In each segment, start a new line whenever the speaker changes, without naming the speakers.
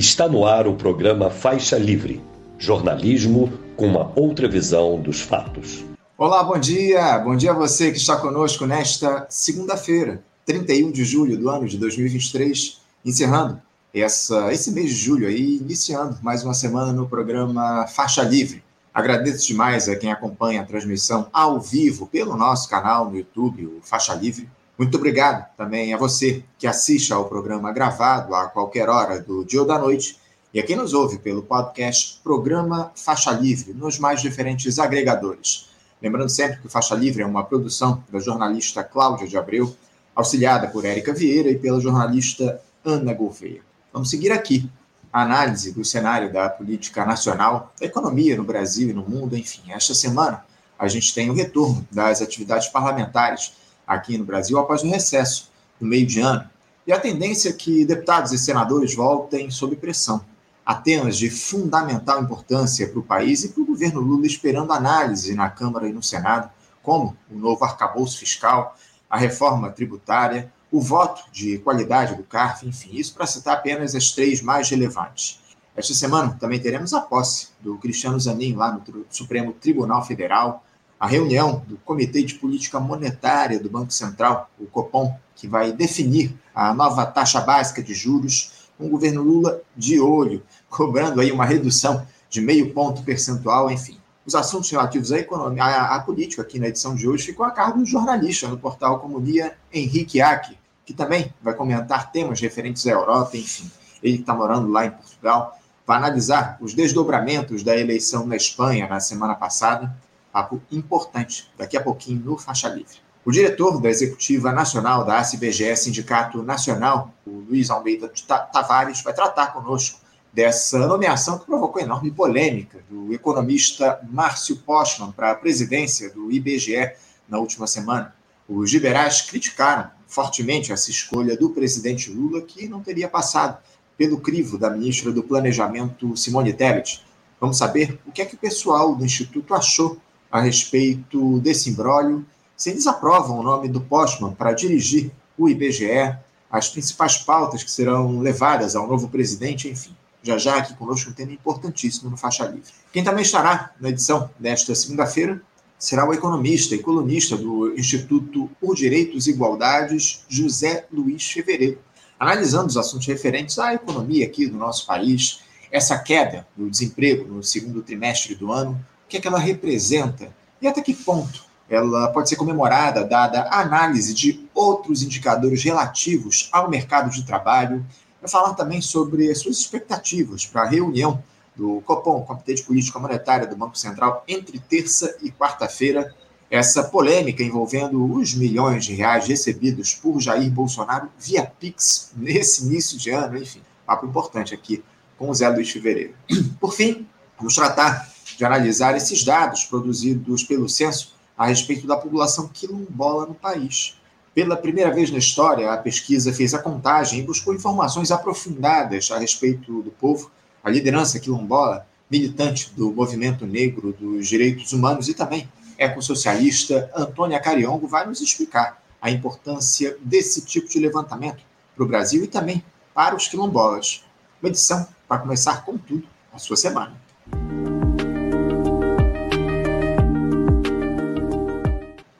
Está no ar o programa Faixa Livre, jornalismo com uma outra visão dos fatos.
Olá, bom dia. Bom dia a você que está conosco nesta segunda-feira, 31 de julho do ano de 2023, encerrando essa, esse mês de julho aí, iniciando mais uma semana no programa Faixa Livre. Agradeço demais a quem acompanha a transmissão ao vivo pelo nosso canal no YouTube, o Faixa Livre. Muito obrigado também a você que assiste ao programa gravado a qualquer hora do dia ou da noite e a quem nos ouve pelo podcast Programa Faixa Livre nos mais diferentes agregadores. Lembrando sempre que Faixa Livre é uma produção da jornalista Cláudia de Abreu, auxiliada por Érica Vieira e pela jornalista Ana Gouveia. Vamos seguir aqui a análise do cenário da política nacional, da economia no Brasil e no mundo, enfim. Esta semana a gente tem o retorno das atividades parlamentares aqui no Brasil após o recesso no meio de ano. E a tendência é que deputados e senadores voltem sob pressão. Há temas de fundamental importância para o país e para o governo Lula esperando análise na Câmara e no Senado, como o novo arcabouço fiscal, a reforma tributária, o voto de qualidade do CARF, enfim, isso para citar apenas as três mais relevantes. Esta semana também teremos a posse do Cristiano Zanin lá no Supremo Tribunal Federal, a reunião do Comitê de Política Monetária do Banco Central, o Copom, que vai definir a nova taxa básica de juros, o governo Lula de olho, cobrando aí uma redução de meio ponto percentual, enfim. Os assuntos relativos à economia, à, à política aqui na edição de hoje ficam a cargo do jornalista no portal Comunia, Henrique Aque, que também vai comentar temas referentes à Europa, enfim. Ele está morando lá em Portugal, vai analisar os desdobramentos da eleição na Espanha na semana passada papo importante daqui a pouquinho no Faixa Livre. O diretor da Executiva Nacional da ACBGE, Sindicato Nacional, o Luiz Almeida Tavares, vai tratar conosco dessa nomeação que provocou enorme polêmica do economista Márcio Postman para a presidência do IBGE na última semana. Os liberais criticaram fortemente essa escolha do presidente Lula, que não teria passado pelo crivo da ministra do Planejamento, Simone Tebet. Vamos saber o que é que o pessoal do Instituto achou a respeito desse imbróglio, se eles aprovam o nome do Postman para dirigir o IBGE, as principais pautas que serão levadas ao novo presidente, enfim. Já já aqui conosco um tema importantíssimo no Faixa Livre. Quem também estará na edição desta segunda-feira será o economista e colunista do Instituto por Direitos e Igualdades, José Luiz Fevereiro, analisando os assuntos referentes à economia aqui do nosso país, essa queda do desemprego no segundo trimestre do ano, que é que ela representa e até que ponto ela pode ser comemorada, dada a análise de outros indicadores relativos ao mercado de trabalho. Vai falar também sobre as suas expectativas para a reunião do Copom, Comitê de Política Monetária do Banco Central, entre terça e quarta-feira. Essa polêmica envolvendo os milhões de reais recebidos por Jair Bolsonaro via Pix nesse início de ano, enfim, papo importante aqui com o Zé Luiz Fevereiro. Por fim, vamos tratar de analisar esses dados produzidos pelo censo a respeito da população quilombola no país. Pela primeira vez na história, a pesquisa fez a contagem e buscou informações aprofundadas a respeito do povo. A liderança quilombola, militante do movimento negro dos direitos humanos e também ecossocialista, Antônia Cariongo, vai nos explicar a importância desse tipo de levantamento para o Brasil e também para os quilombolas. Uma edição para começar com tudo a sua semana.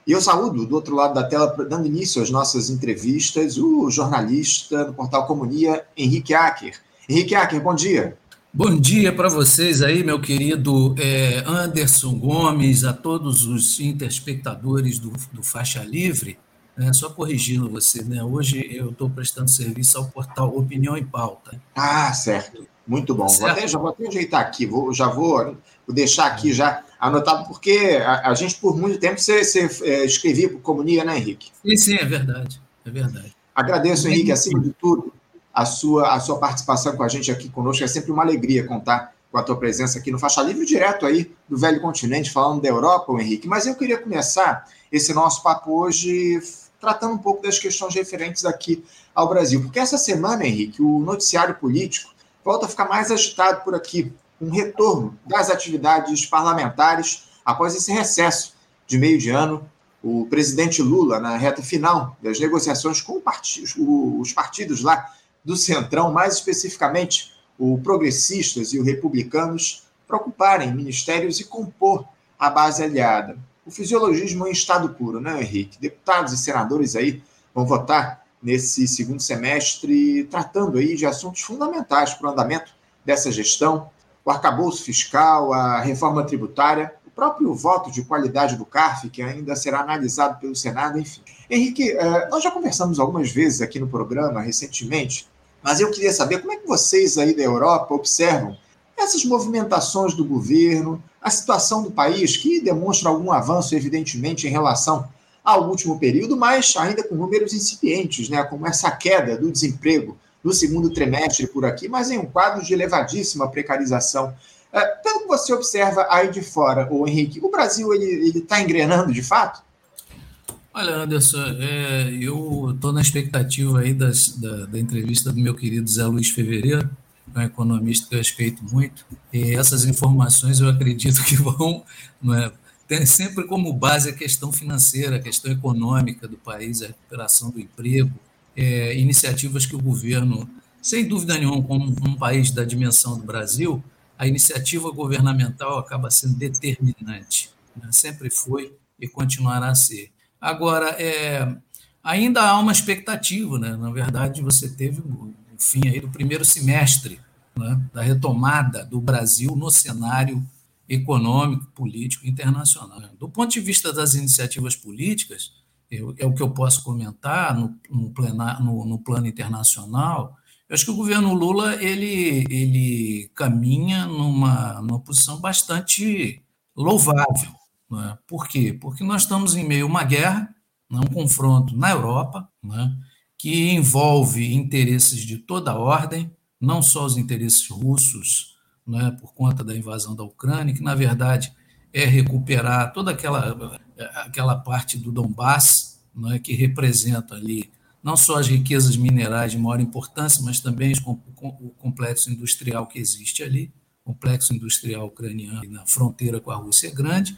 E eu saúdo do outro lado da tela, dando início às nossas entrevistas, o jornalista do portal Comunia, Henrique Acker. Henrique Acker, bom dia.
Bom dia para vocês aí, meu querido é, Anderson Gomes, a todos os interespectadores do, do Faixa Livre. É, só corrigindo você, né? Hoje eu estou prestando serviço ao portal Opinião em Pauta.
Ah, certo. Muito bom. Vou até, já vou até ajeitar aqui, vou, já vou, vou deixar aqui já anotado, porque a, a gente, por muito tempo, você, você é, escrevia por comunia, né, Henrique?
Sim, sim, é verdade. É verdade.
Agradeço, Henrique, acima de tudo, a sua, a sua participação com a gente aqui conosco. É sempre uma alegria contar com a tua presença aqui no Faixa Livre, direto aí do Velho Continente, falando da Europa, Henrique. Mas eu queria começar esse nosso papo hoje tratando um pouco das questões referentes aqui ao Brasil. Porque essa semana, Henrique, o noticiário político volta a ficar mais agitado por aqui, um retorno das atividades parlamentares após esse recesso de meio de ano. O presidente Lula, na reta final das negociações com os partidos lá do Centrão, mais especificamente o progressistas e os republicanos para ocuparem ministérios e compor a base aliada. O fisiologismo em estado puro, né, Henrique? Deputados e senadores aí vão votar nesse segundo semestre tratando aí de assuntos fundamentais para o andamento dessa gestão, o arcabouço fiscal, a reforma tributária, o próprio voto de qualidade do CARF, que ainda será analisado pelo Senado, enfim. Henrique, eh, nós já conversamos algumas vezes aqui no programa recentemente, mas eu queria saber como é que vocês aí da Europa observam essas movimentações do governo, a situação do país, que demonstra algum avanço, evidentemente, em relação ao último período, mas ainda com números incipientes, né, como essa queda do desemprego no segundo trimestre por aqui, mas em um quadro de elevadíssima precarização. É, pelo que você observa aí de fora, o Henrique, o Brasil ele está engrenando de fato?
Olha, Anderson, é, eu estou na expectativa aí das, da, da, entrevista do meu querido Zé Luiz Fevereiro, um economista que eu respeito muito, e essas informações eu acredito que vão é, ter sempre como base a questão financeira, a questão econômica do país, a recuperação do emprego, é, iniciativas que o governo, sem dúvida nenhuma, como um país da dimensão do Brasil, a iniciativa governamental acaba sendo determinante. Né? Sempre foi e continuará a ser. Agora, é, ainda há uma expectativa, né? na verdade, você teve o fim aí do primeiro semestre né? da retomada do Brasil no cenário econômico, político internacional. Do ponto de vista das iniciativas políticas, eu, é o que eu posso comentar no, no, plenar, no, no, plano internacional. Eu acho que o governo Lula ele, ele caminha numa, numa posição bastante louvável. Né? Por quê? Porque nós estamos em meio a uma guerra, né? um confronto na Europa, né? que envolve interesses de toda a ordem, não só os interesses russos, né? por conta da invasão da Ucrânia, que na verdade é recuperar toda aquela, aquela parte do Donbass, é, que representa ali não só as riquezas minerais de maior importância, mas também o complexo industrial que existe ali, complexo industrial ucraniano na fronteira com a Rússia grande.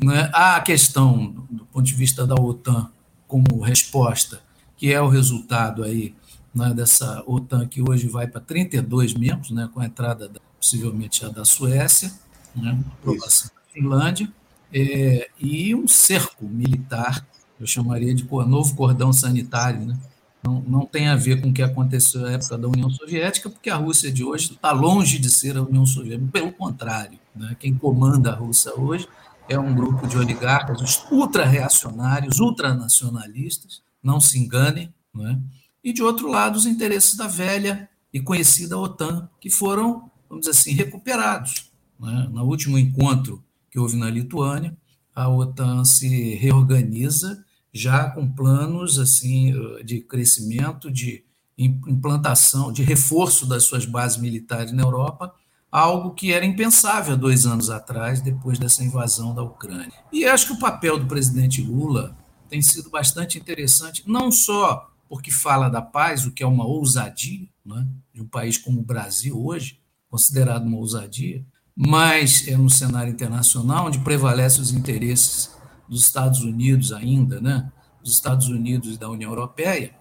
É? Há a questão, do ponto de vista da OTAN, como resposta, que é o resultado aí né, dessa OTAN que hoje vai para 32 membros, né, com a entrada da, possivelmente já da Suécia, né, aprovação Finlândia, é, e um cerco militar, eu chamaria de novo cordão sanitário, né? Não, não tem a ver com o que aconteceu na época da União Soviética, porque a Rússia de hoje está longe de ser a União Soviética, pelo contrário. Né? Quem comanda a Rússia hoje é um grupo de oligarcas, os ultra-reacionários, ultranacionalistas, não se enganem, né? e de outro lado, os interesses da velha e conhecida OTAN, que foram, vamos dizer assim, recuperados. Né? No último encontro que houve na Lituânia, a OTAN se reorganiza já com planos assim de crescimento, de implantação, de reforço das suas bases militares na Europa, algo que era impensável dois anos atrás, depois dessa invasão da Ucrânia. E acho que o papel do presidente Lula tem sido bastante interessante, não só porque fala da paz, o que é uma ousadia, né, de um país como o Brasil hoje, considerado uma ousadia, mas é no cenário internacional onde prevalecem os interesses dos Estados Unidos ainda, né? dos Estados Unidos e da União Europeia,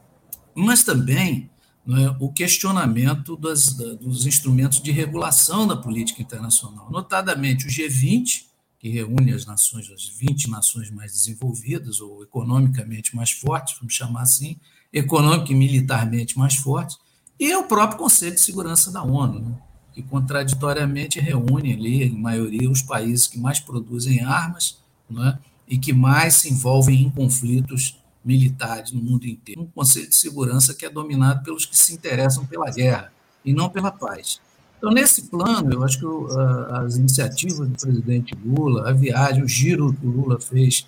mas também é, o questionamento das, dos instrumentos de regulação da política internacional, notadamente o G20, que reúne as nações, as 20 nações mais desenvolvidas, ou economicamente mais fortes, vamos chamar assim, econômica e militarmente mais fortes, e o próprio Conselho de Segurança da ONU. Né? Que contraditoriamente reúne ali, em maioria, os países que mais produzem armas né, e que mais se envolvem em conflitos militares no mundo inteiro. Um Conselho de Segurança que é dominado pelos que se interessam pela guerra e não pela paz. Então, nesse plano, eu acho que as iniciativas do presidente Lula, a viagem, o giro que o Lula fez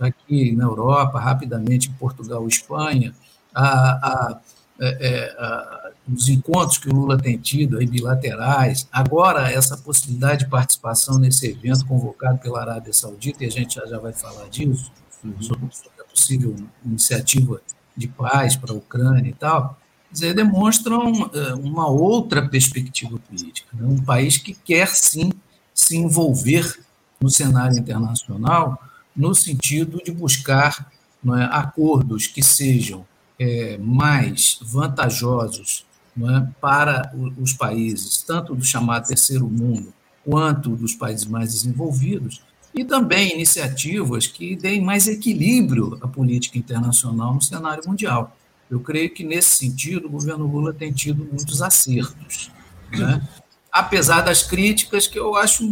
aqui na Europa, rapidamente em Portugal e Espanha, a, a, é, é, a, os encontros que o Lula tem tido aí, bilaterais, agora essa possibilidade de participação nesse evento convocado pela Arábia Saudita, e a gente já, já vai falar disso, uhum. sobre, sobre a possível iniciativa de paz para a Ucrânia e tal, dizer, demonstram eh, uma outra perspectiva política. Né? Um país que quer, sim, se envolver no cenário internacional no sentido de buscar é, acordos que sejam é, mais vantajosos é, para os países, tanto do chamado terceiro mundo quanto dos países mais desenvolvidos, e também iniciativas que deem mais equilíbrio à política internacional no cenário mundial. Eu creio que, nesse sentido, o governo Lula tem tido muitos acertos. Né? Apesar das críticas que eu acho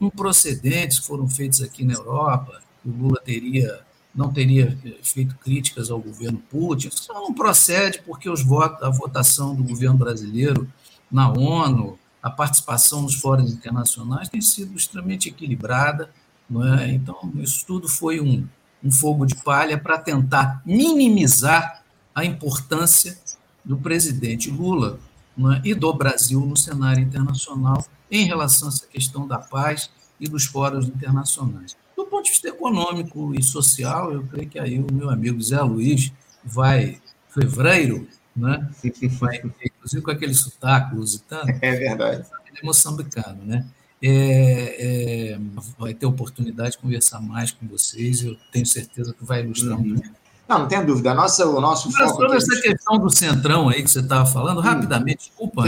improcedentes, foram feitas aqui na Europa, o Lula teria não teria feito críticas ao governo Putin. Isso não procede porque os votos, a votação do governo brasileiro na ONU, a participação nos fóruns internacionais tem sido extremamente equilibrada não é? Então, isso tudo foi um, um fogo de palha para tentar minimizar a importância do presidente Lula é? e do Brasil no cenário internacional em relação a essa questão da paz e dos fóruns internacionais. Do ponto de vista econômico e social, eu creio que aí o meu amigo Zé Luiz vai, fevereiro, né? vai, inclusive com aquele sotaque lusitano.
É verdade.
Ele é moçambicano, né? é, é, vai ter oportunidade de conversar mais com vocês. Eu tenho certeza que vai ilustrar uhum. muito.
Não, não tem dúvida. Nossa, o nosso Mas foco.
Sobre essa questão do centrão aí que você estava falando, hum. rapidamente, desculpa,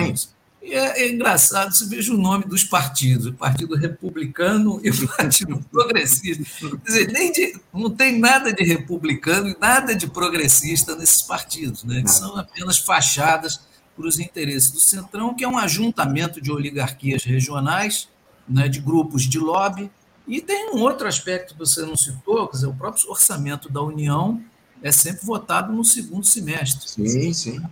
é, é, engraçado, você veja o nome dos partidos, o Partido Republicano e o Partido Progressista. Quer dizer, nem de, não tem nada de republicano e nada de progressista nesses partidos, né? que são apenas fachadas para os interesses do Centrão, que é um ajuntamento de oligarquias regionais né, de grupos de lobby. E tem um outro aspecto que você não citou, quer dizer, o próprio orçamento da União é sempre votado no segundo semestre.
Sim, sim.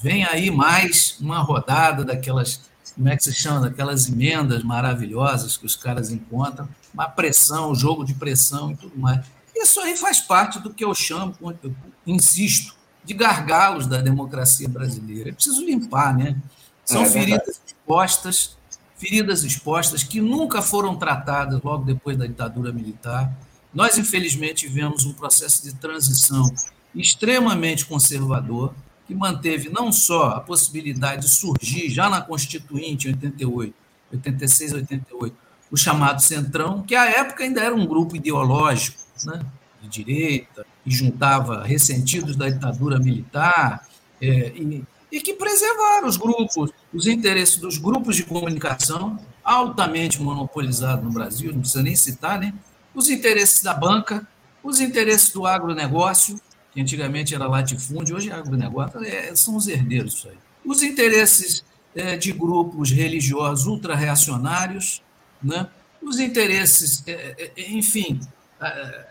Vem aí mais uma rodada daquelas, como é que se chama, daquelas emendas maravilhosas que os caras encontram, uma pressão, jogo de pressão e tudo mais. Isso aí faz parte do que eu chamo, eu insisto, de gargalos da democracia brasileira. É preciso limpar, né? São é feridas expostas feridas expostas que nunca foram tratadas logo depois da ditadura militar. Nós, infelizmente, tivemos um processo de transição extremamente conservador, que manteve não só a possibilidade de surgir, já na Constituinte, em 88, 86, 88, o chamado Centrão, que à época ainda era um grupo ideológico, né, de direita, que juntava ressentidos da ditadura militar, é, e e que preservaram os grupos, os interesses dos grupos de comunicação, altamente monopolizados no Brasil, não precisa nem citar, né? os interesses da banca, os interesses do agronegócio, que antigamente era latifúndio, hoje é agronegócio, é, são os herdeiros isso aí. Os interesses é, de grupos religiosos ultra-reacionários, né? os interesses, é, é enfim, a, a,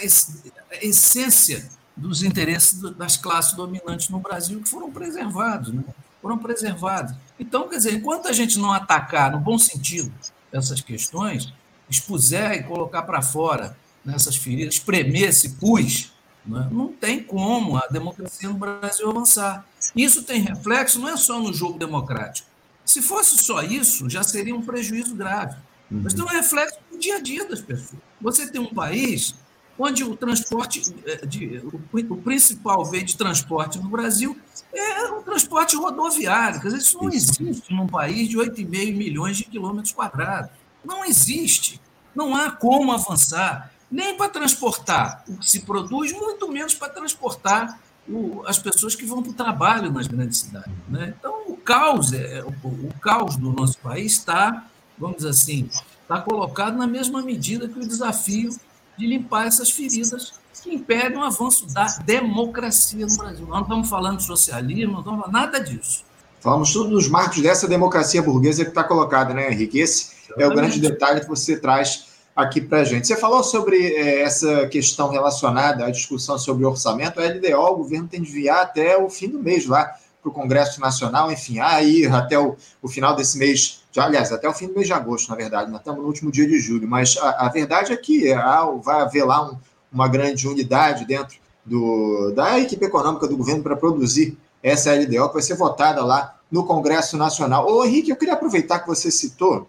a essência dos interesses das classes dominantes no Brasil que foram preservados, né? foram preservados. Então, quer dizer, enquanto a gente não atacar no bom sentido essas questões, expuser e colocar para fora nessas feridas, espremer esse pus, né? não tem como a democracia no Brasil avançar. Isso tem reflexo não é só no jogo democrático. Se fosse só isso, já seria um prejuízo grave. Mas tem um reflexo no dia a dia das pessoas. Você tem um país onde o transporte, eh, de, o, principal veio de transporte no Brasil é o transporte rodoviário. Quer dizer, isso não existe num país de 8,5 milhões de quilômetros quadrados. Não existe. Não há como avançar, nem para transportar o que se produz, muito menos para transportar o, as pessoas que vão para o trabalho nas grandes cidades. Né? Então, o caos, é, o, o caos do nosso país está, vamos dizer assim, está colocado na mesma medida que o desafio de limpar essas feridas que impedem o avanço da democracia no Brasil. Nós não estamos falando de socialismo, não estamos falando nada disso.
Falamos tudo nos marcos dessa democracia burguesa que está colocada, né, Henrique? Esse é o grande detalhe que você traz aqui para a gente. Você falou sobre é, essa questão relacionada à discussão sobre orçamento. A LDO, o governo tem de enviar até o fim do mês lá para o Congresso Nacional, enfim, aí até o, o final desse mês aliás, até o fim do mês de agosto, na verdade, nós estamos no último dia de julho, mas a, a verdade é que há, vai haver lá um, uma grande unidade dentro do, da equipe econômica do governo para produzir essa LDO, que vai ser votada lá no Congresso Nacional. Ô, Henrique, eu queria aproveitar que você citou,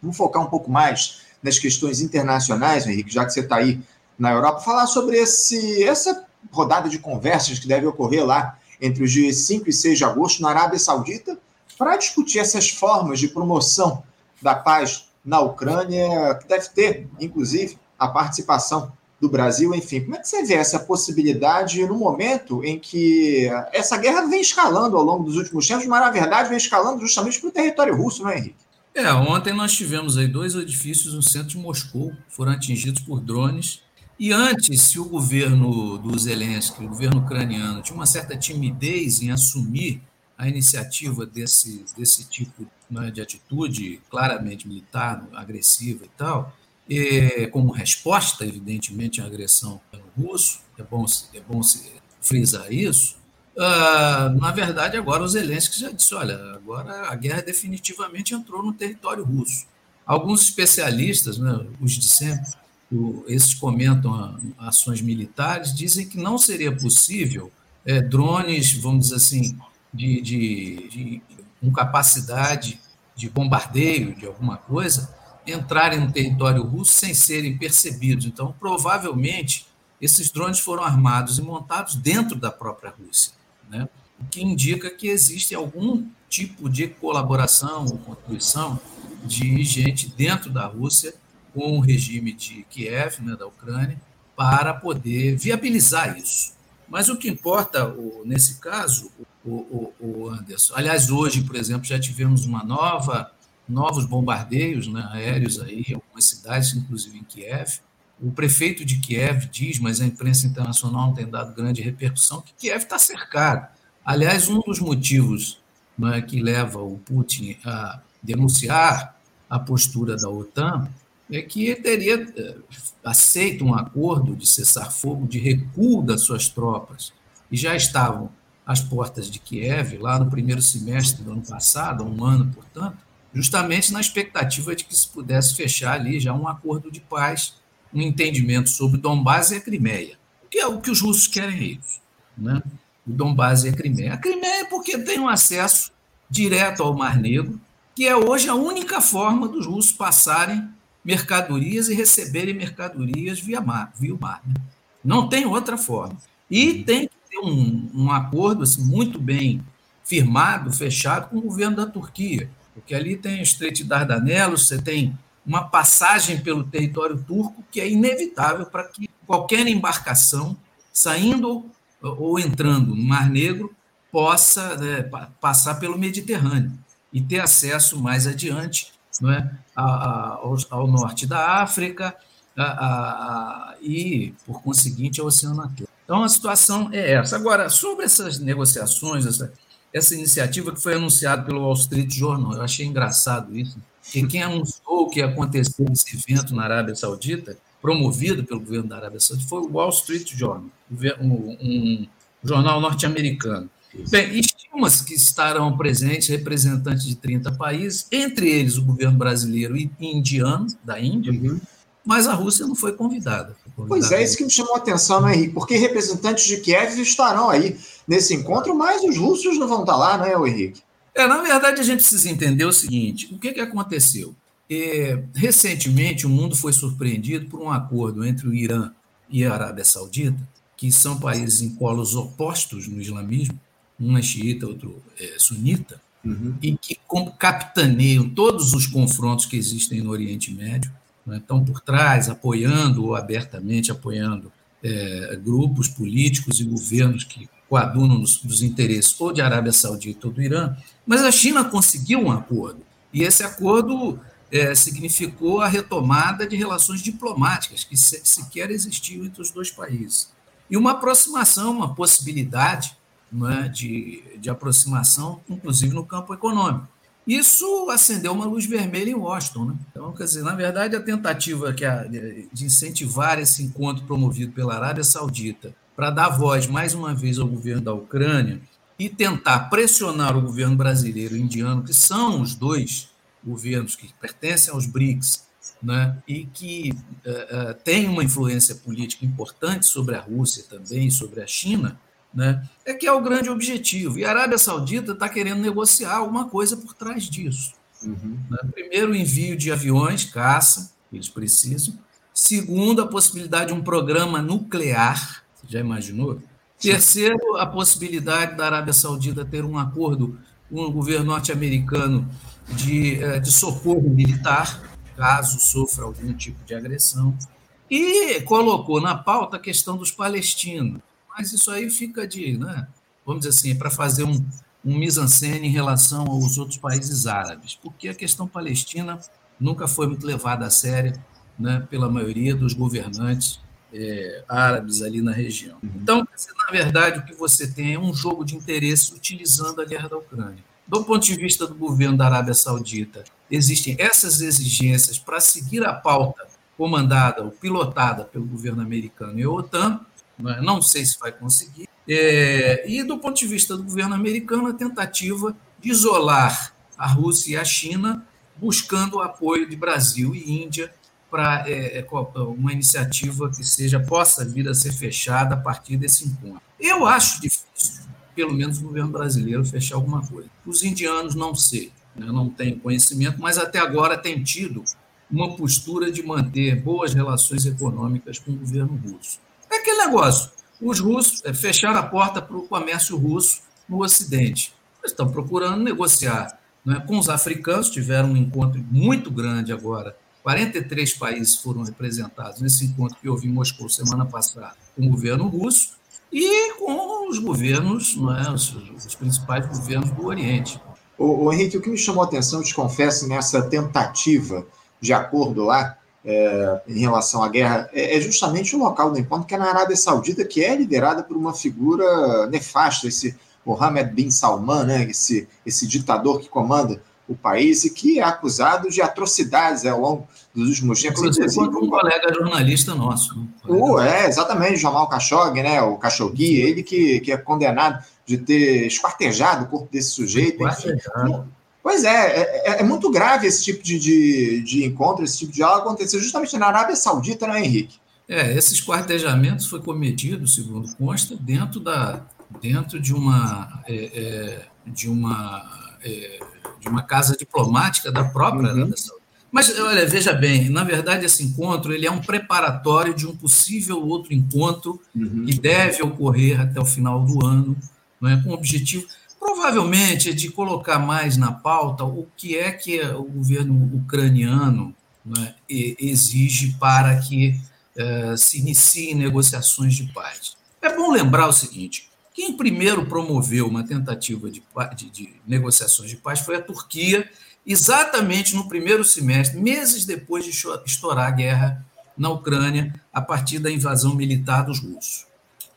vamos focar um pouco mais nas questões internacionais, Henrique, já que você está aí na Europa, falar sobre esse, essa rodada de conversas que deve ocorrer lá entre os dias 5 e 6 de agosto na Arábia Saudita, para discutir essas formas de promoção da paz na Ucrânia, que deve ter, inclusive, a participação do Brasil, enfim. Como é que você vê essa possibilidade no momento em que essa guerra vem escalando ao longo dos últimos tempos, mas na verdade vem escalando justamente para o território russo, não é, Henrique?
É, ontem nós tivemos aí dois edifícios no centro de Moscou, foram atingidos por drones. E antes, se o governo do Zelensky, o governo ucraniano, tinha uma certa timidez em assumir a iniciativa desse, desse tipo né, de atitude claramente militar, agressiva e tal, e, como resposta, evidentemente, à agressão russo, é bom, é bom se frisar isso, uh, na verdade, agora o Zelensky já disse, olha, agora a guerra definitivamente entrou no território russo. Alguns especialistas, né, os de sempre, esses comentam ações militares, dizem que não seria possível é, drones, vamos dizer assim, de, de, de com capacidade de bombardeio de alguma coisa, entrarem no território russo sem serem percebidos. Então, provavelmente, esses drones foram armados e montados dentro da própria Rússia, né? o que indica que existe algum tipo de colaboração ou contribuição de gente dentro da Rússia com o regime de Kiev, né, da Ucrânia, para poder viabilizar isso. Mas o que importa nesse caso, o, Anderson, aliás, hoje, por exemplo, já tivemos uma nova novos bombardeios né, aéreos aí, em algumas cidades, inclusive em Kiev. O prefeito de Kiev diz, mas a imprensa internacional não tem dado grande repercussão, que Kiev está cercado. Aliás, um dos motivos né, que leva o Putin a denunciar a postura da OTAN é que ele teria eh, aceito um acordo de cessar-fogo, de recuo das suas tropas, e já estavam às portas de Kiev, lá no primeiro semestre do ano passado, um ano, portanto, justamente na expectativa de que se pudesse fechar ali já um acordo de paz, um entendimento sobre Donbass e a Crimeia, que é o que os russos querem é isso, né? o Donbass e a Crimeia. A Crimeia é porque tem um acesso direto ao Mar Negro, que é hoje a única forma dos russos passarem mercadorias e receberem mercadorias via mar. Via mar né? Não tem outra forma. E tem que ter um, um acordo assim, muito bem firmado, fechado com o governo da Turquia, porque ali tem o Estreito de Dardanelos, você tem uma passagem pelo território turco que é inevitável para que qualquer embarcação saindo ou entrando no Mar Negro possa né, passar pelo Mediterrâneo e ter acesso mais adiante não é, ao, ao, norte da África a, a, e, por conseguinte, ao Oceano Atlântico. Então, a situação é essa. Agora, sobre essas negociações, essa, essa iniciativa que foi anunciada pelo Wall Street Journal. Eu achei engraçado isso, que quem anunciou que ia acontecer esse evento na Arábia Saudita, promovido pelo governo da Arábia Saudita, foi o Wall Street Journal, um, um jornal norte-americano. Bem, estima-se que estarão presentes representantes de 30 países, entre eles o governo brasileiro e indiano, da Índia, uhum mas a Rússia não foi convidada. Foi
convidada pois é, isso que me chamou a atenção, né, Henrique? Porque representantes de Kiev estarão aí nesse encontro, mas os russos não vão estar lá, não é, Henrique?
É, na verdade, a gente precisa entender o seguinte: o que, que aconteceu? É, recentemente, o mundo foi surpreendido por um acordo entre o Irã e a Arábia Saudita, que são países em polos opostos no islamismo, um é xiita, outro é sunita, uhum. e que capitaneam todos os confrontos que existem no Oriente Médio né, estão por trás, apoiando ou abertamente apoiando é, grupos políticos e governos que coadunam nos, nos interesses ou de Arábia Saudita ou do Irã, mas a China conseguiu um acordo, e esse acordo é, significou a retomada de relações diplomáticas que se, sequer existiam entre os dois países. E uma aproximação, uma possibilidade é, de, de aproximação, inclusive no campo econômico. Isso acendeu uma luz vermelha em Washington. Né? Então, quer dizer, na verdade, a tentativa que a, de incentivar esse encontro promovido pela Arábia Saudita para dar voz, mais uma vez, ao governo da Ucrânia e tentar pressionar o governo brasileiro e indiano, que são os dois governos que pertencem aos BRICS, né, e que uh, uh, têm uma influência política importante sobre a Rússia também, sobre a China, né? É que é o grande objetivo. E a Arábia Saudita está querendo negociar alguma coisa por trás disso. Uhum. Né? Primeiro, o envio de aviões, caça, eles precisam. Segundo, a possibilidade de um programa nuclear. Já imaginou? Terceiro, a possibilidade da Arábia Saudita ter um acordo o governo norte-americano de, eh, de socorro militar, caso sofra algum tipo de agressão. E colocou na pauta a questão dos palestinos. Mas isso aí fica de, né, vamos dizer assim, para fazer um, um mise-en-scène em relação aos outros países árabes, porque a questão palestina nunca foi muito levada a sério né, pela maioria dos governantes é, árabes ali na região. Uhum. Então, na verdade, o que você tem é um jogo de interesse utilizando a guerra da Ucrânia. Do ponto de vista do governo da Arábia Saudita, existem essas exigências para seguir a pauta comandada ou pilotada pelo governo americano e a OTAN, não sei se vai conseguir, é, e do ponto de vista do governo americano, a tentativa de isolar a Rússia e a China, buscando o apoio de Brasil e Índia para é, é uma iniciativa que seja possa vir a ser fechada a partir desse encontro. Eu acho difícil, pelo menos o governo brasileiro, fechar alguma coisa. Os indianos não sei, né, não têm conhecimento, mas até agora tem tido uma postura de manter boas relações econômicas com o governo russo. É aquele negócio, os russos é, fecharam a porta para o comércio russo no Ocidente. Eles estão procurando negociar né, com os africanos, tiveram um encontro muito grande agora 43 países foram representados nesse encontro que houve em Moscou semana passada com o governo russo e com os governos, é, os, os, principais governos do Oriente.
O, o, Henrique, o que me chamou a atenção, te confesso, nessa tentativa de acordo lá é, em relação à guerra, é, é, justamente o local do encontro, que é na Arábia Saudita, que é liderada por uma figura nefasta, esse Mohammed bin Salman, né, esse, esse ditador que comanda o país e que é acusado de atrocidades ao longo dos últimos tempos.
Inclusive, inclusive um colega jornalista nosso.
O, é, exatamente, Jamal Khashoggi, né, o Khashoggi, ele que, que é condenado de ter esquartejado o corpo desse sujeito. Pois é, é, é, muito grave esse tipo de, de, de encontro, esse tipo de algo acontecer justamente na Arábia Saudita, não é, Henrique?
É, esses esquartejamentos foi cometido, segundo consta, dentro, da, dentro de uma, é, é, de uma é, de uma casa diplomática da própria uhum. Arábia Saudita. Mas, olha, veja bem, na verdade, esse encontro ele é um preparatório de um possível outro encontro uhum. que deve ocorrer até o final do ano, não é? com o objetivo, provavelmente, de colocar mais na pauta o que é que o governo ucraniano é? exige para que uh, se iniciem negociações de paz. É bom lembrar o seguinte: quem primeiro promoveu uma tentativa de, de, de, negociações de paz foi a Turquia, exatamente no primeiro semestre, meses depois de estourar a guerra na Ucrânia, a partir da invasão militar dos russos.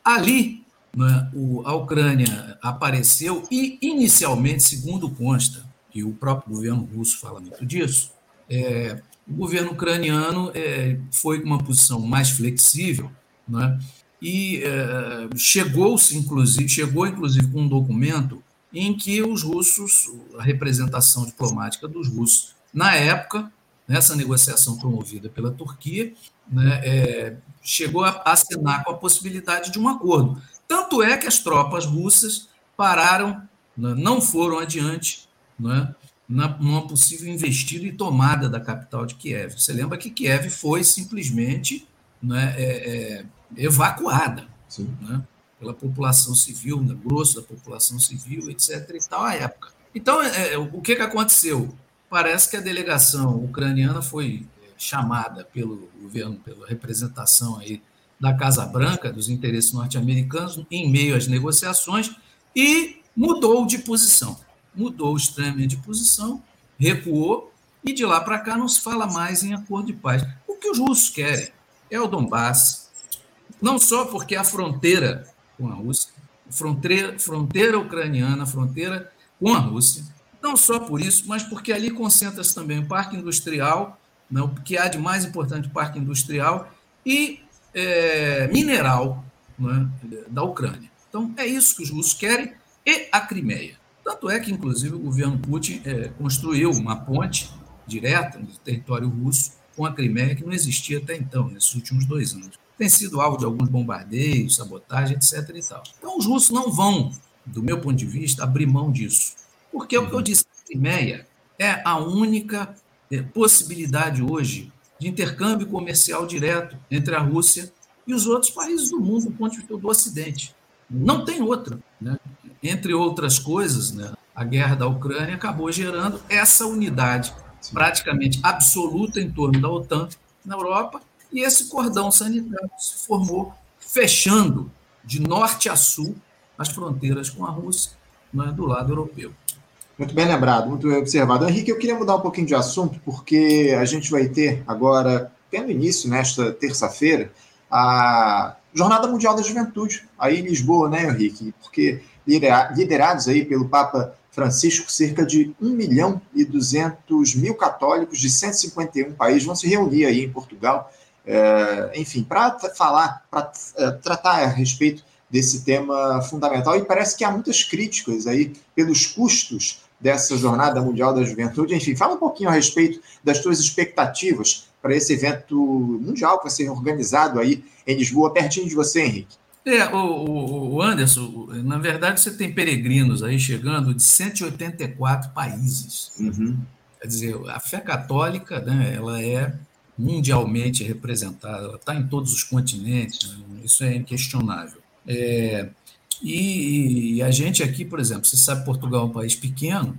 Ali, né, o, a Ucrânia apareceu e, inicialmente, segundo consta, e o próprio governo russo fala muito disso, é, o governo ucraniano é, foi com uma posição mais flexível, né, e é, chegou-se inclusive chegou inclusive com um documento em que os russos a representação diplomática dos russos na época nessa negociação promovida pela Turquia né, é, chegou a assinar com a possibilidade de um acordo tanto é que as tropas russas pararam né, não foram adiante né, numa possível investida e tomada da capital de Kiev. Você lembra que Kiev foi simplesmente né, é, é, evacuada né, pela população civil, né, grosso da população civil, etc. E tal, à época. Então, é, é, o que, que aconteceu? Parece que a delegação ucraniana foi é, chamada pelo governo, pela representação aí da Casa Branca, dos interesses norte-americanos, em meio às negociações, e mudou de posição. Mudou extremamente de posição, recuou, e de lá para cá não se fala mais em acordo de paz. O que os russos querem é o Donbass, não só porque a fronteira com a Rússia, fronteira, fronteira ucraniana, fronteira com a Rússia, não só por isso, mas porque ali concentra-se também o parque industrial, né, o que há de mais importante parque industrial e é, mineral né, da Ucrânia. Então, é isso que os russos querem, e a Crimeia. Tanto é que, inclusive, o governo Putin é, construiu uma ponte direta no território russo com a Crimeia, que não existia até então, nesses últimos dois anos tem sido alvo de alguns bombardeios, sabotagem, etc. E tal. Então, os russos não vão, do meu ponto de vista, abrir mão disso. Porque é o que eu uhum. disse, a Crimeia é a única é, possibilidade hoje de intercâmbio comercial direto entre a Rússia e os outros países do mundo, do ponto de vista do Ocidente. Não tem outra. Né? Entre outras coisas, né, a guerra da Ucrânia acabou gerando essa unidade praticamente absoluta em torno da OTAN na Europa e esse cordão sanitário se formou fechando de norte a sul as fronteiras com a Rússia, né, do lado europeu.
Muito bem lembrado, muito bem observado. Henrique, eu queria mudar um pouquinho de assunto, porque a gente vai ter agora, tendo início nesta terça-feira, a Jornada Mundial da Juventude, aí em Lisboa, né, Henrique? Porque liderados aí pelo Papa Francisco, cerca de 1 milhão e 200 mil católicos de 151 países vão se reunir aí em Portugal, é, enfim, para falar, para é, tratar a respeito desse tema fundamental. E parece que há muitas críticas aí pelos custos dessa Jornada Mundial da Juventude. Enfim, fala um pouquinho a respeito das suas expectativas para esse evento mundial que vai ser organizado aí em Lisboa, pertinho de você, Henrique.
É, o, o, Anderson, na verdade você tem peregrinos aí chegando de 184 países. Uhum. Quer dizer, a fé católica, né, ela é mundialmente representada, ela está em todos os continentes, né, isso é inquestionável. É, e, e, a gente aqui, por exemplo, você sabe Portugal é um país pequeno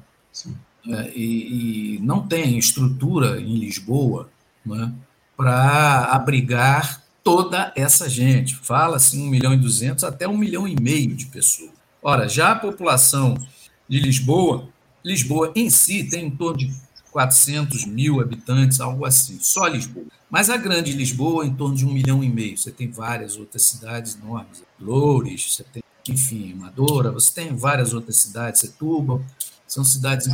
é, e, e, não tem estrutura em Lisboa né, para abrigar toda essa gente. Fala-se 1 milhão e 200 até 1 milhão e meio de pessoas. Ora, já a população de Lisboa, Lisboa em si tem em torno de 400 mil habitantes, algo assim, só Lisboa. Mas a grande Lisboa, em torno de um milhão e meio. Você tem várias outras cidades enormes, Loures, você tem, enfim, Amadora, você tem várias outras cidades, Setúbal, são cidades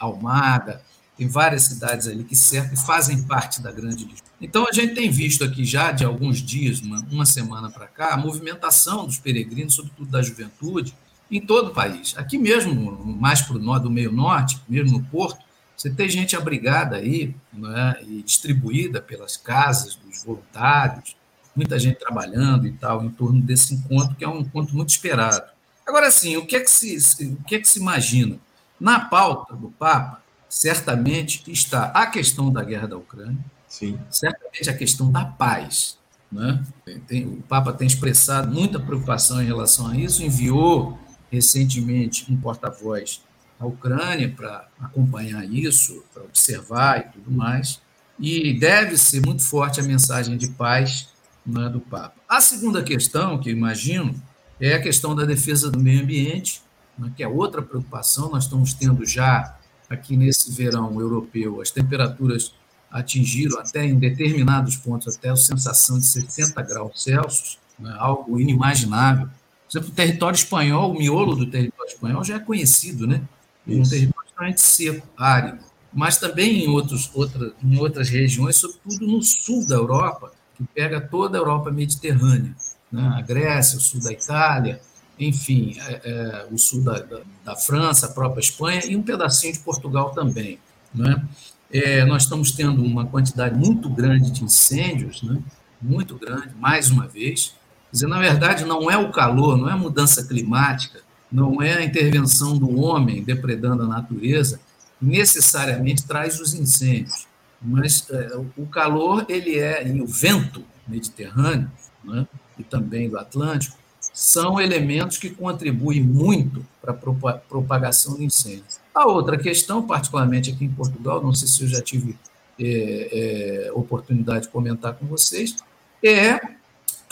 Almada, tem várias cidades ali que cercam e fazem parte da grande Lisboa. Então, a gente tem visto aqui já de alguns dias, uma, uma semana para cá, a movimentação dos peregrinos, sobretudo da juventude, em todo o país. Aqui mesmo, mais para o norte, do meio norte, mesmo no Porto, você tem gente abrigada aí né, e distribuída pelas casas dos voluntários, muita gente trabalhando e tal, em torno desse encontro, que é um encontro muito esperado. Agora, sim, o que é que se, o que é que se imagina? Na pauta do Papa, certamente está a questão da guerra da Ucrânia, Sim. certamente a questão da paz. Né? Tem, o Papa tem expressado muita preocupação em relação a isso, enviou recentemente um porta-voz à Ucrânia para acompanhar isso, para observar e tudo mais, e deve ser muito forte a mensagem de paz né, do Papa. A segunda questão, que eu imagino, é a questão da defesa do meio ambiente, né, que é outra preocupação. Nós estamos tendo já aqui nesse verão europeu, as temperaturas atingiram até em determinados pontos até a sensação de 60 graus Celsius, né, algo inimaginável. Por exemplo, o território espanhol, o miolo do território espanhol já é conhecido, né? É um território extremamente seco, árido. Mas também em, outros, outra, em outras regiões, sobretudo no sul da Europa, que pega toda a Europa mediterrânea, né? a Grécia, o sul da Itália, enfim, é, é, o sul da, da, da, França, a própria Espanha e um pedacinho de Portugal também. Né? É, nós estamos tendo uma quantidade muito grande de incêndios, né? muito grande, mais uma vez. Quer dizer, na verdade, não é o calor, não é a mudança climática, não é a intervenção do homem depredando a natureza necessariamente traz os incêndios, mas é, o calor ele é e o vento mediterrâneo, né? e também do Atlântico são elementos que contribuem muito para a propagação de incêndios. A outra questão, particularmente aqui em Portugal, não sei se eu já tive é, é, oportunidade de comentar com vocês, é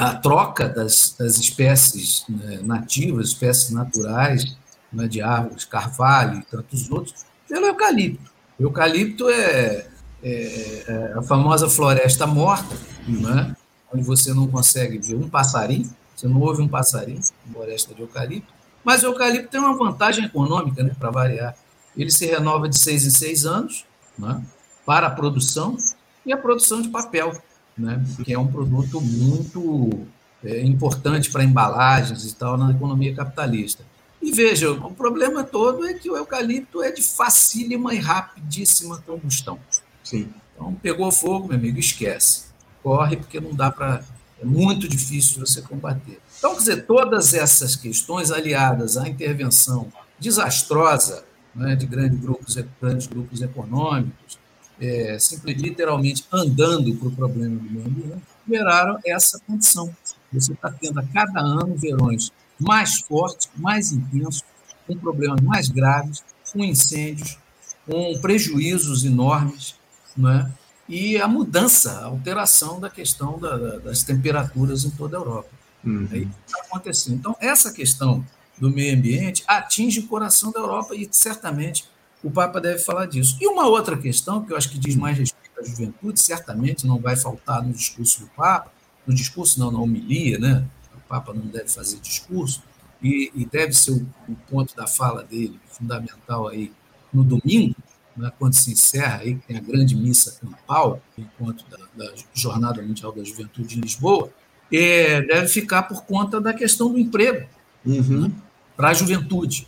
a troca das, das espécies né, nativas, espécies naturais, né, de árvores, carvalho e tantos outros, pelo eucalipto. O eucalipto é, é, é a famosa floresta morta, né, onde você não consegue ver um passarinho, você não ouve um passarinho, floresta de eucalipto, mas o eucalipto tem uma vantagem econômica, né, para variar. Ele se renova de seis em seis anos né, para a produção e a produção de papel, né, que é um produto muito é, importante para embalagens e tal na economia capitalista. E veja, o problema todo é que o eucalipto é de facílima e rapidíssima combustão. Sim. Então, pegou fogo, meu amigo, esquece. Corre, porque não dá para é muito difícil você combater. Então, quer dizer, todas essas questões aliadas à intervenção desastrosa né, de grandes grupos, grandes grupos econômicos, é, literalmente andando para o problema do meio ambiente, geraram essa condição. Você está tendo a cada ano verões mais fortes, mais intensos, com problemas mais graves, com incêndios, com prejuízos enormes, né? e a mudança, a alteração da questão da, da, das temperaturas em toda a Europa. Uhum. Que está acontecendo. Então, essa questão do meio ambiente atinge o coração da Europa e certamente o Papa deve falar disso. E uma outra questão, que eu acho que diz mais respeito à juventude, certamente não vai faltar no discurso do Papa, no discurso não, na homilia, né? O Papa não deve fazer discurso, e, e deve ser o, o, ponto da fala dele, fundamental aí, no domingo, né, quando se encerra aí, tem a grande missa campal, enquanto da, da Jornada Mundial da Juventude em Lisboa, é, deve ficar por conta da questão do emprego uhum. né, para a juventude.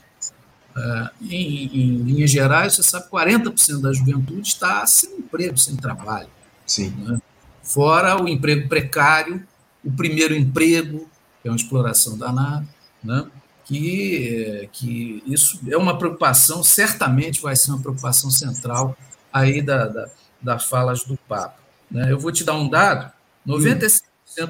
Uh, em, em, linhas gerais, você sabe que 40% da juventude está sem emprego, sem trabalho.
Sim. Né?
Fora o emprego precário, o primeiro emprego, que é uma exploração danada, né? que, que isso é uma preocupação, certamente vai ser uma preocupação central aí da, da, das falas do Papa. Né? Eu vou te dar um dado: 95%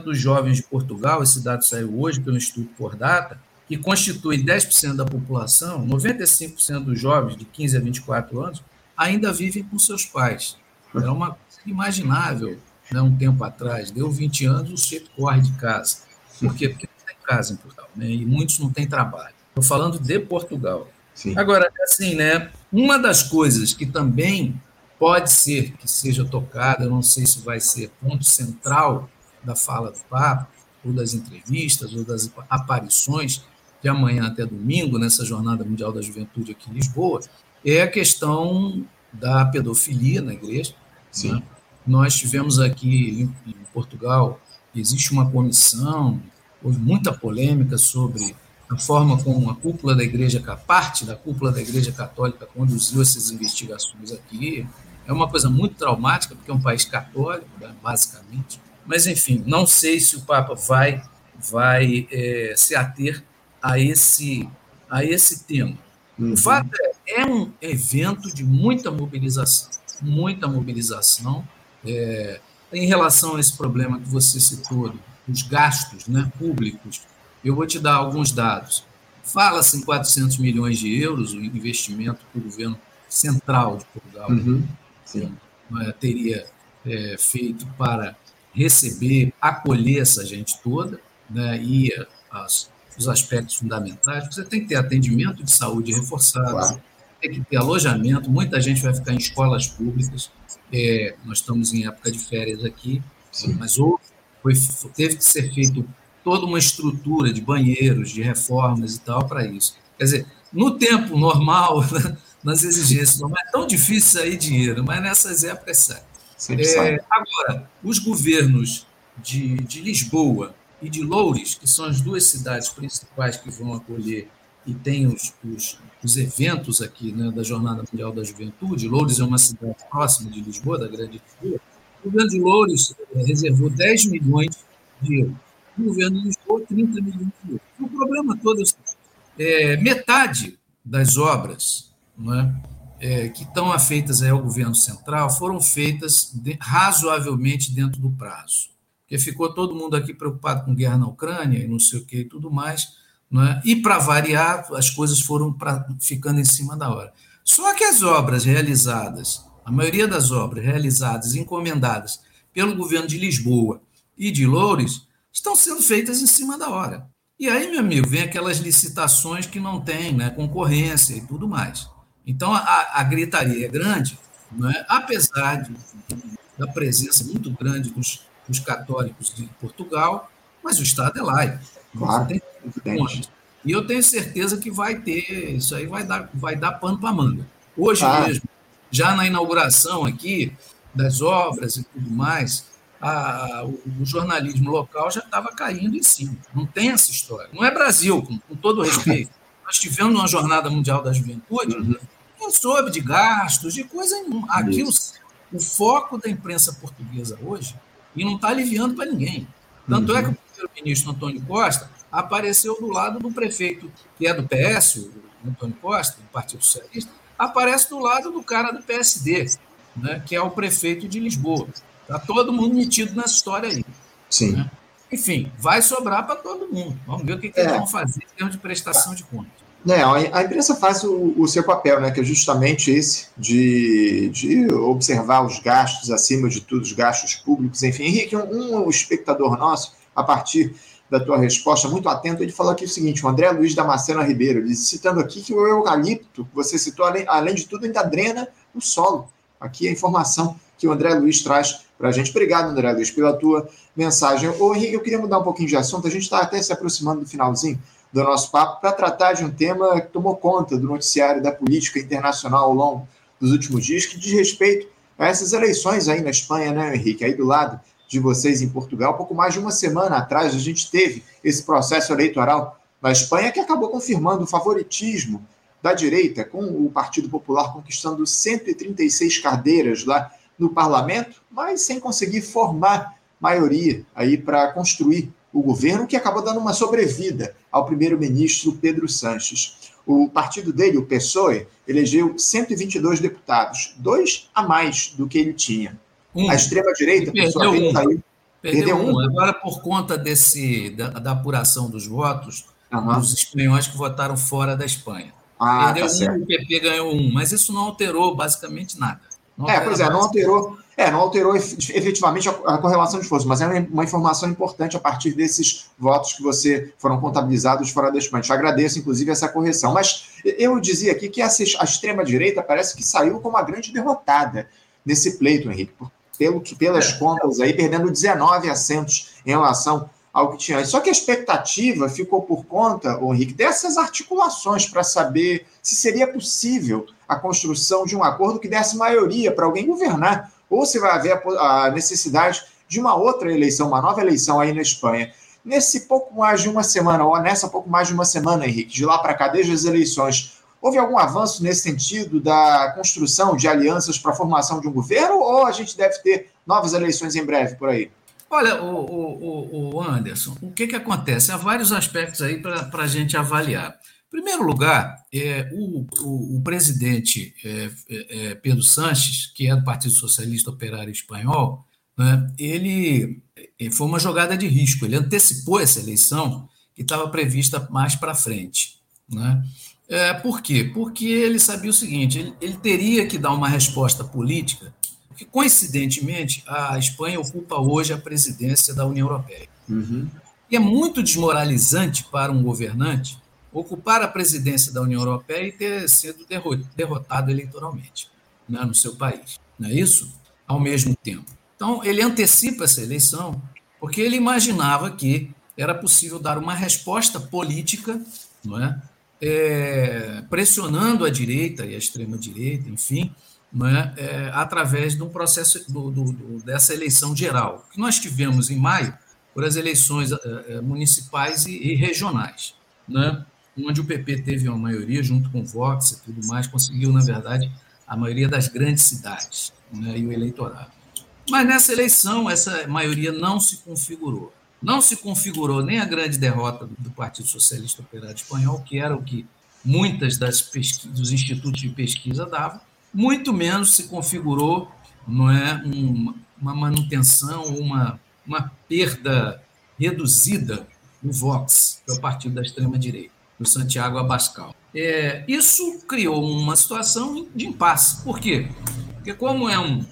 dos jovens de Portugal, esse dado saiu hoje pelo Instituto Por Data, que constitui 10% da população, 95% dos jovens de 15 a 24 anos ainda vivem com seus pais. Era uma coisa inimaginável né, um tempo atrás. Deu 20 anos, o sujeito corre de casa. Por quê? Porque não tem casa em Portugal, né, e muitos não têm trabalho. Estou falando de Portugal. Sim. Agora, assim, né, uma das coisas que também pode ser que seja tocada, eu não sei se vai ser ponto central da fala do Papa, ou das entrevistas, ou das aparições, de amanhã até domingo, nessa Jornada Mundial da Juventude aqui em Lisboa, é a questão da pedofilia na igreja. Sim. Né? Nós tivemos aqui em, em Portugal, existe uma comissão, houve muita polêmica sobre a forma como a cúpula da igreja, a parte da cúpula da igreja católica conduziu essas investigações aqui. É uma coisa muito traumática, porque é um país católico, né, basicamente. Mas, enfim, não sei se o Papa vai, vai é, se ater a esse, a esse tema. Uhum. O fato é, é um evento de muita mobilização, muita mobilização é, em relação a esse problema que você citou, os gastos né, públicos. Eu vou te dar alguns dados. Fala-se em 400 milhões de euros o investimento que o governo central de Portugal uhum. é, teria é, feito para receber, acolher essa gente toda, né, e as, os aspectos fundamentais. Você tem que ter atendimento de saúde reforçado, claro. tem que ter alojamento. Muita gente vai ficar em escolas públicas. É, nós estamos em época de férias aqui, Sim. mas houve, foi, teve que ser feito toda uma estrutura de banheiros, de reformas e tal para isso. Quer dizer, no tempo normal, nas exigências, não é tão difícil sair dinheiro, mas nessas épocas sai. É, agora, os governos de, de Lisboa e de Loures, que são as duas cidades principais que vão acolher e tem os, os, os eventos aqui né, da Jornada Mundial da Juventude. Loures é uma cidade próxima de Lisboa, da Grande Lisboa. O governo de Loures é, reservou 10 milhões de euros. O governo de Lisboa, 30 milhões de euros. O problema todo é, é metade das obras não é, que estão afeitas ao governo central foram feitas de, razoavelmente dentro do prazo. Ficou todo mundo aqui preocupado com guerra na Ucrânia e não sei o que e tudo mais. é? E, para variar, as coisas foram pra, ficando em cima da hora. Só que as obras realizadas, a maioria das obras realizadas, encomendadas pelo governo de Lisboa e de Loures, estão sendo feitas em cima da hora. E aí, meu amigo, vem aquelas licitações que não tem né, concorrência e tudo mais. Então, a, a gritaria é grande, é? apesar de, da presença muito grande dos, dos, católicos de Portugal, mas o Estado é laico.
Claro, tem
e eu tenho certeza que vai ter, isso aí vai dar, vai dar pano para manga. Hoje ah. mesmo, já na inauguração aqui das obras e tudo mais, a, o, o, jornalismo local já estava caindo em cima. Não tem essa história. Não é Brasil, com, com todo respeito. Nós tivemos uma Jornada Mundial da Juventude, uhum. não soube de gastos, de coisa nenhuma. Aqui o, o, foco da imprensa portuguesa hoje, e não está aliviando para ninguém. Tanto uhum. é que o primeiro-ministro Antônio Costa apareceu do lado do prefeito, que é do PS, o Antônio Costa, do Partido Socialista, aparece do lado do cara do PSD, né, que é o prefeito de Lisboa. Está todo mundo metido nessa história aí.
Sim. Né?
Enfim, vai sobrar para todo mundo. Vamos ver o que, que é. eles vão fazer em termos de prestação de contas.
É, a imprensa faz o, o, seu papel, né, que é justamente esse de, de observar os gastos, acima de tudo, os gastos públicos, enfim. Henrique, um, um espectador nosso, a partir da tua resposta, muito atento, ele falou aqui o seguinte, o André Luiz Damasceno Ribeiro, ele, citando aqui que o eucalipto, você citou, além, além de tudo, ainda drena o solo. Aqui a informação que o André Luiz traz para a gente. Obrigado, André Luiz, pela tua mensagem. Ô, Henrique, eu queria mudar um pouquinho de assunto, a gente está até se aproximando do finalzinho, do nosso papo para tratar de um tema que tomou conta do noticiário da política internacional ao longo dos últimos dias, que diz respeito a essas eleições aí na Espanha, né, Henrique? Aí do lado de vocês em Portugal, pouco mais de uma semana atrás, a gente teve esse processo eleitoral na Espanha que acabou confirmando o favoritismo da direita, com o Partido Popular conquistando 136 cadeiras lá no parlamento, mas sem conseguir formar maioria aí para construir o governo, que acabou dando uma sobrevida ao primeiro-ministro Pedro Sanches. O partido dele, o PSOE, elegeu 122 deputados, dois a mais do que ele tinha. Um. A extrema-direita,
por sua vez, um. Perdeu, perdeu um. Agora, por conta desse, da, da apuração dos votos, uhum. os espanhóis que votaram fora da Espanha. Ah, perdeu tá um, o PP ganhou um, mas isso não alterou basicamente nada.
Não é, pois é, não alterou é, não alterou efetivamente a correlação de forças, mas é uma informação importante a partir desses votos que você foram contabilizados fora da Espanha. Te agradeço, inclusive, essa correção. Mas eu dizia aqui que a extrema-direita parece que saiu como a grande derrotada nesse pleito, Henrique, pelo pelas é. contas aí, perdendo 19 assentos em relação ao que tinha. Só que a expectativa ficou por conta, Henrique, dessas articulações para saber se seria possível a construção de um acordo que desse maioria para alguém governar ou se vai haver a, necessidade de uma outra eleição, uma nova eleição aí na Espanha. Nesse pouco mais de uma semana, ou nessa pouco mais de uma semana, Henrique, de lá para cá, desde as eleições, houve algum avanço nesse sentido da construção de alianças para a formação de um governo, ou a gente deve ter novas eleições em breve por aí?
Olha, o, o, o Anderson, o que, que acontece? Há vários aspectos aí para a gente avaliar primeiro lugar, é, o, o, o presidente é, é, é, Pedro Sanches, que é do Partido Socialista Operário Espanhol, né, ele é, foi uma jogada de risco. Ele antecipou essa eleição que estava prevista mais para frente. Né? É, por quê? Porque ele sabia o seguinte: ele, ele teria que dar uma resposta política, porque, coincidentemente, a Espanha ocupa hoje a presidência da União Europeia. Uhum. E é muito desmoralizante para um governante ocupar a presidência da União Europeia e ter sido derrotado eleitoralmente né, no seu país. Não é isso? Ao mesmo tempo. Então, ele antecipa essa eleição porque ele imaginava que era possível dar uma resposta política, não é? é pressionando a direita e a extrema-direita, enfim, é? é? através de um processo do, do, do, dessa eleição geral, que nós tivemos em maio por as eleições é, é, municipais e, e regionais. Né? Onde o PP teve uma maioria, junto com o Vox e tudo mais, conseguiu, na verdade, a maioria das grandes cidades né, e o eleitorado. Mas nessa eleição, essa maioria não se configurou. Não se configurou nem a grande derrota do Partido Socialista Operário Espanhol, que era o que muitas das dos institutos de pesquisa davam, muito menos se configurou não é, uma, manutenção, uma, uma perda reduzida no Vox, que é o partido da extrema-direita do Santiago Abascal. É, isso criou uma situação de impasse. Por quê? Porque como é um,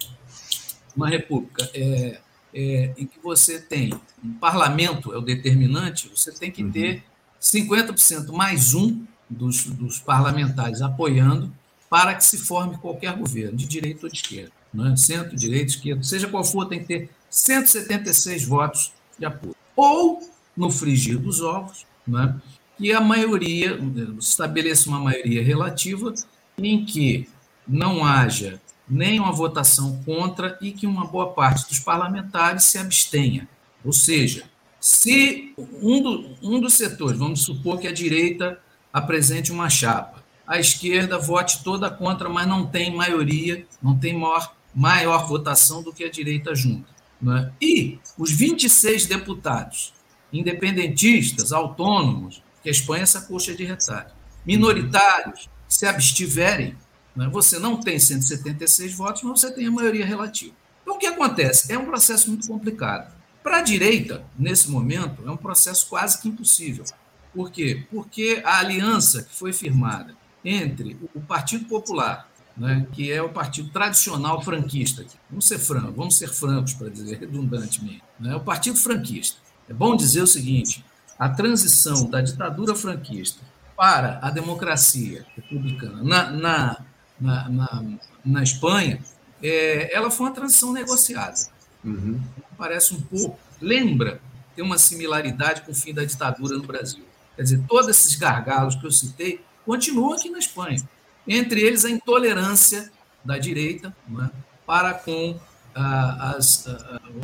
uma república é, é, em que você tem um parlamento é o determinante, você tem que ter 50% mais um dos, dos parlamentares apoiando para que se forme qualquer governo, de direita ou de esquerda. Né? Centro, direita, esquerda, seja qual for, tem que ter 176 votos de apoio. Ou, no frigir dos ovos, né? Que a maioria, estabeleça uma maioria relativa em que não haja nem uma votação contra e que uma boa parte dos parlamentares se abstenha. Ou seja, se um, do, um dos setores, vamos supor que a direita apresente uma chapa, a esquerda vote toda contra, mas não tem maioria, não tem maior, maior votação do que a direita junta. É? E os 26 deputados independentistas, autônomos, que a Espanha é essa coxa de retalho. Minoritários se abstiverem, né, você não tem 176 votos, mas você tem a maioria relativa. Então, o que acontece? É um processo muito complicado. Para a direita, nesse momento, é um processo quase que impossível. Por quê? Porque a aliança que foi firmada entre o Partido Popular, né, que é o partido tradicional franquista, vamos ser francos, vamos ser francos para dizer redundantemente, né, o Partido Franquista. É bom dizer o seguinte: a transição da ditadura franquista para a democracia republicana na, na, na, na, na Espanha, é, ela foi uma transição negociada. Uhum. Parece um pouco, lembra, tem uma similaridade com o fim da ditadura no Brasil. Quer dizer, todos esses gargalos que eu citei continuam aqui na Espanha. Entre eles, a intolerância da direita é, para com as,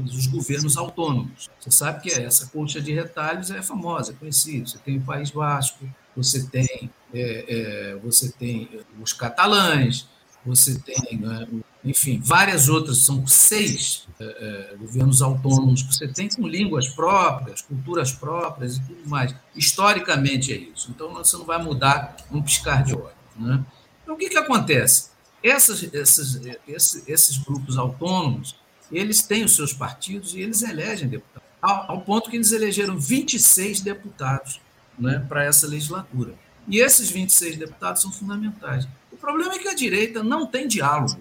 os governos autônomos. Você sabe que essa colcha de retalhos é famosa, é conhecida. Você tem o País Vasco, você tem, é, é, você tem os catalães, você tem, né, enfim, várias outras, são seis é, é, governos autônomos que você tem com línguas próprias, culturas próprias e tudo mais. Historicamente é isso. Então você não vai mudar um piscar de olhos. Né? Então o que, que acontece? Essas, essas, esses, esses grupos autônomos, eles têm os seus partidos e eles elegem deputados, ao, ao ponto que eles elegeram 26 deputados né, para essa legislatura. E esses 26 deputados são fundamentais. O problema é que a direita não tem diálogo.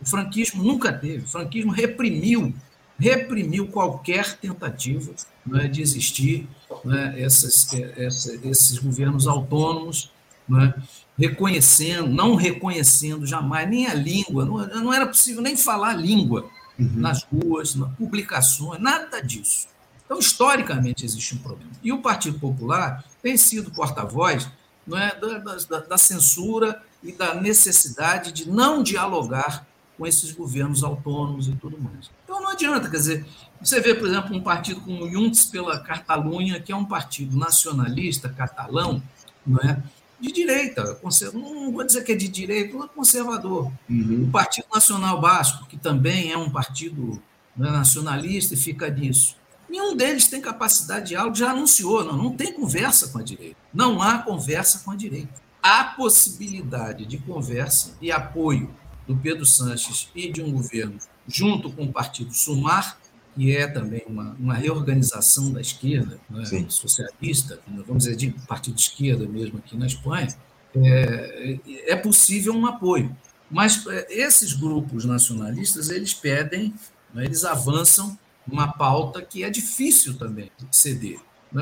O franquismo nunca teve. O franquismo reprimiu, reprimiu qualquer tentativa né, de existir né, essas, essa, esses governos autônomos, né, reconhecendo, não reconhecendo jamais nem a língua, não, não era possível nem falar a língua uhum. nas ruas, nas publicações, nada disso. Então, historicamente, existe um problema. E o Partido Popular tem sido porta-voz não é, da, da, da, censura e da necessidade de não dialogar com esses governos autônomos e tudo mais. Então não adianta, quer dizer, você vê, por exemplo, um partido como o Junts pela Catalunha, que é um partido nacionalista catalão, não é? De direita, não vou dizer que é de direita, mas conservador. Uhum. O Partido Nacional Basco, que também é um partido né, nacionalista e fica nisso. Nenhum deles tem capacidade de diálogo, já anunciou, não, não tem conversa com a direita. Não há conversa com a direita. Há possibilidade de conversa e apoio do Pedro Sanches e de um governo junto com o partido Sumar, que é também uma, uma reorganização da esquerda, né, socialista, vamos dizer, de partido de esquerda mesmo aqui na Espanha, é, é possível um apoio. Mas é, esses grupos nacionalistas, eles pedem, né, eles avançam uma pauta que é difícil também de ceder.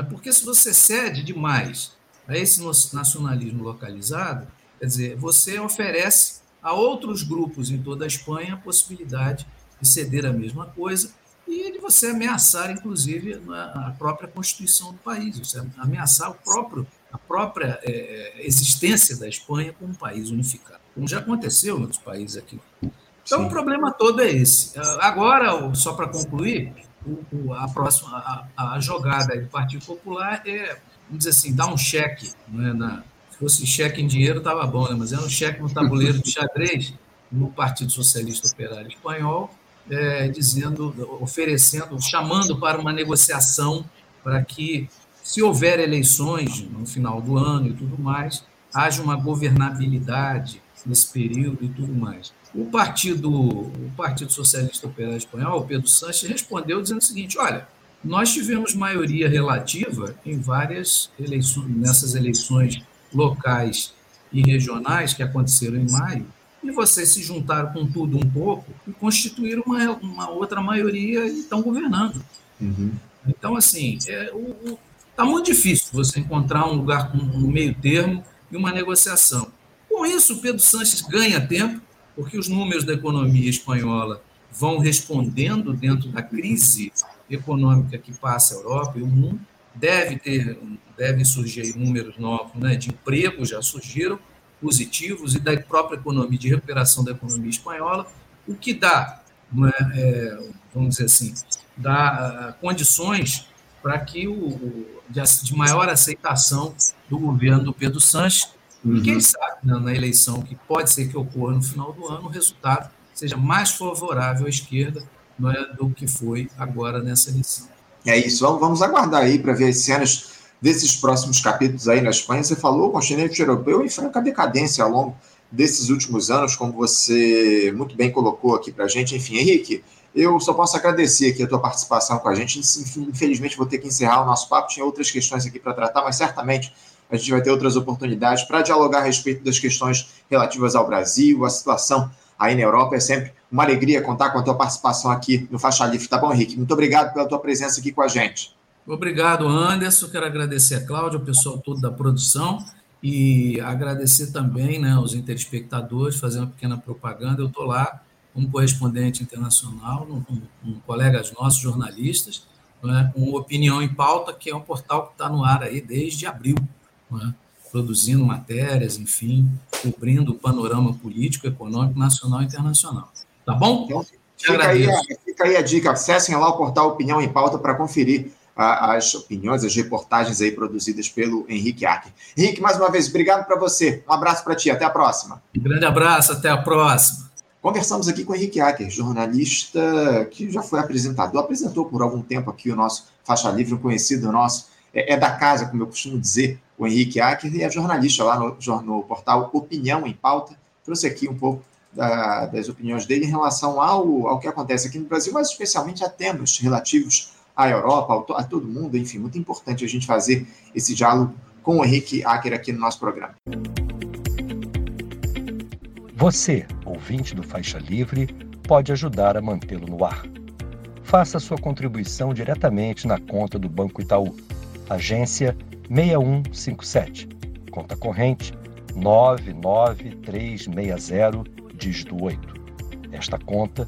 Porque se você cede demais a esse nacionalismo localizado, quer dizer, você oferece a outros grupos em toda a Espanha a possibilidade de ceder a mesma coisa e de você ameaçar, inclusive, a própria Constituição do país, você ameaçar o próprio, a própria é, existência da Espanha como um país unificado, como já aconteceu em outros países aqui então, Sim. o problema todo é esse. Agora, só para concluir, a próxima a, a, jogada do Partido Popular é, vamos dizer assim, dar um cheque. Né, na, se fosse cheque em dinheiro, estava bom, né, mas é um cheque no tabuleiro de xadrez no Partido Socialista Operário Espanhol, é, dizendo, oferecendo, chamando para uma negociação para que, se houver eleições no final do ano e tudo mais, haja uma governabilidade nesse período e tudo mais. O Partido, o Partido Socialista Operário Espanhol, Pedro Sanches, respondeu dizendo o seguinte: olha, nós tivemos maioria relativa em várias eleições, nessas eleições locais e regionais que aconteceram em maio, e vocês se juntaram com tudo um pouco e constituíram uma, uma outra maioria e estão governando. Uhum. Então, assim, está é, tá muito difícil você encontrar um lugar com um meio termo e uma negociação. Com isso, Pedro Sanches ganha tempo, porque os números da economia espanhola vão respondendo dentro da crise econômica que passa a Europa e o mundo. Deve ter, devem surgir números novos né, de emprego, já surgiram, positivos, e da própria economia, de recuperação da economia espanhola, o que dá, é, é, vamos dizer assim, dá uh, condições para que o, de, maior aceitação do governo do Pedro Sanches Uhum. E quem sabe, né, na eleição que pode ser que ocorra no final do ano, o resultado seja mais favorável à esquerda é, do que foi agora nessa eleição.
É isso, vamos, vamos aguardar aí para ver as cenas desses próximos capítulos aí na Espanha. Você falou, o continente europeu em franca decadência ao longo desses últimos anos, como você muito bem colocou aqui para a gente. Enfim, Henrique, Eu só posso agradecer aqui a tua participação com a gente. Infelizmente, vou ter que encerrar o nosso papo. Tinha outras questões aqui para tratar, mas certamente a gente vai ter outras oportunidades para dialogar a respeito das questões relativas ao Brasil, a situação aí na Europa. É sempre uma alegria contar com a tua participação aqui no Faixa Livre, tá bom, Henrique? Muito obrigado pela tua presença aqui com a gente.
Obrigado, Anderson. Quero agradecer a Cláudia, o pessoal todo da produção e agradecer também né, aos interespectadores, fazer uma pequena propaganda. Eu estou lá como correspondente internacional, com, com colegas nossos, jornalistas, né, com Opinião em Pauta, que é um portal que está no ar aí desde abril. Né? produzindo matérias, enfim, cobrindo o panorama político, econômico, nacional e internacional. Tá bom?
Então, fica, aí, fica aí a dica, acessem lá o portal Opinião em Pauta para conferir as opiniões, as reportagens aí produzidas pelo Henrique Acker. Henrique, mais uma vez, obrigado para você. Um abraço para ti, até a próxima.
Um grande abraço, até a próxima.
Conversamos aqui com o Henrique Acker, jornalista que já foi apresentador, apresentou por algum tempo aqui o nosso Faixa Livre, um conhecido nosso, é, é da casa, como eu costumo dizer, o Henrique Acker, e é jornalista lá no, no portal Opinião em Pauta. Trouxe aqui um pouco da, das opiniões dele em relação ao, ao que acontece aqui no Brasil, mas especialmente a temas relativos à Europa, a todo mundo. Enfim, muito importante a gente fazer esse diálogo com o Henrique Acker aqui no nosso programa.
Você, ouvinte do Faixa Livre, pode ajudar a mantê-lo no ar. Faça sua contribuição diretamente na conta do Banco Itaú agência 6157, conta corrente 99360, dígito 8. Esta conta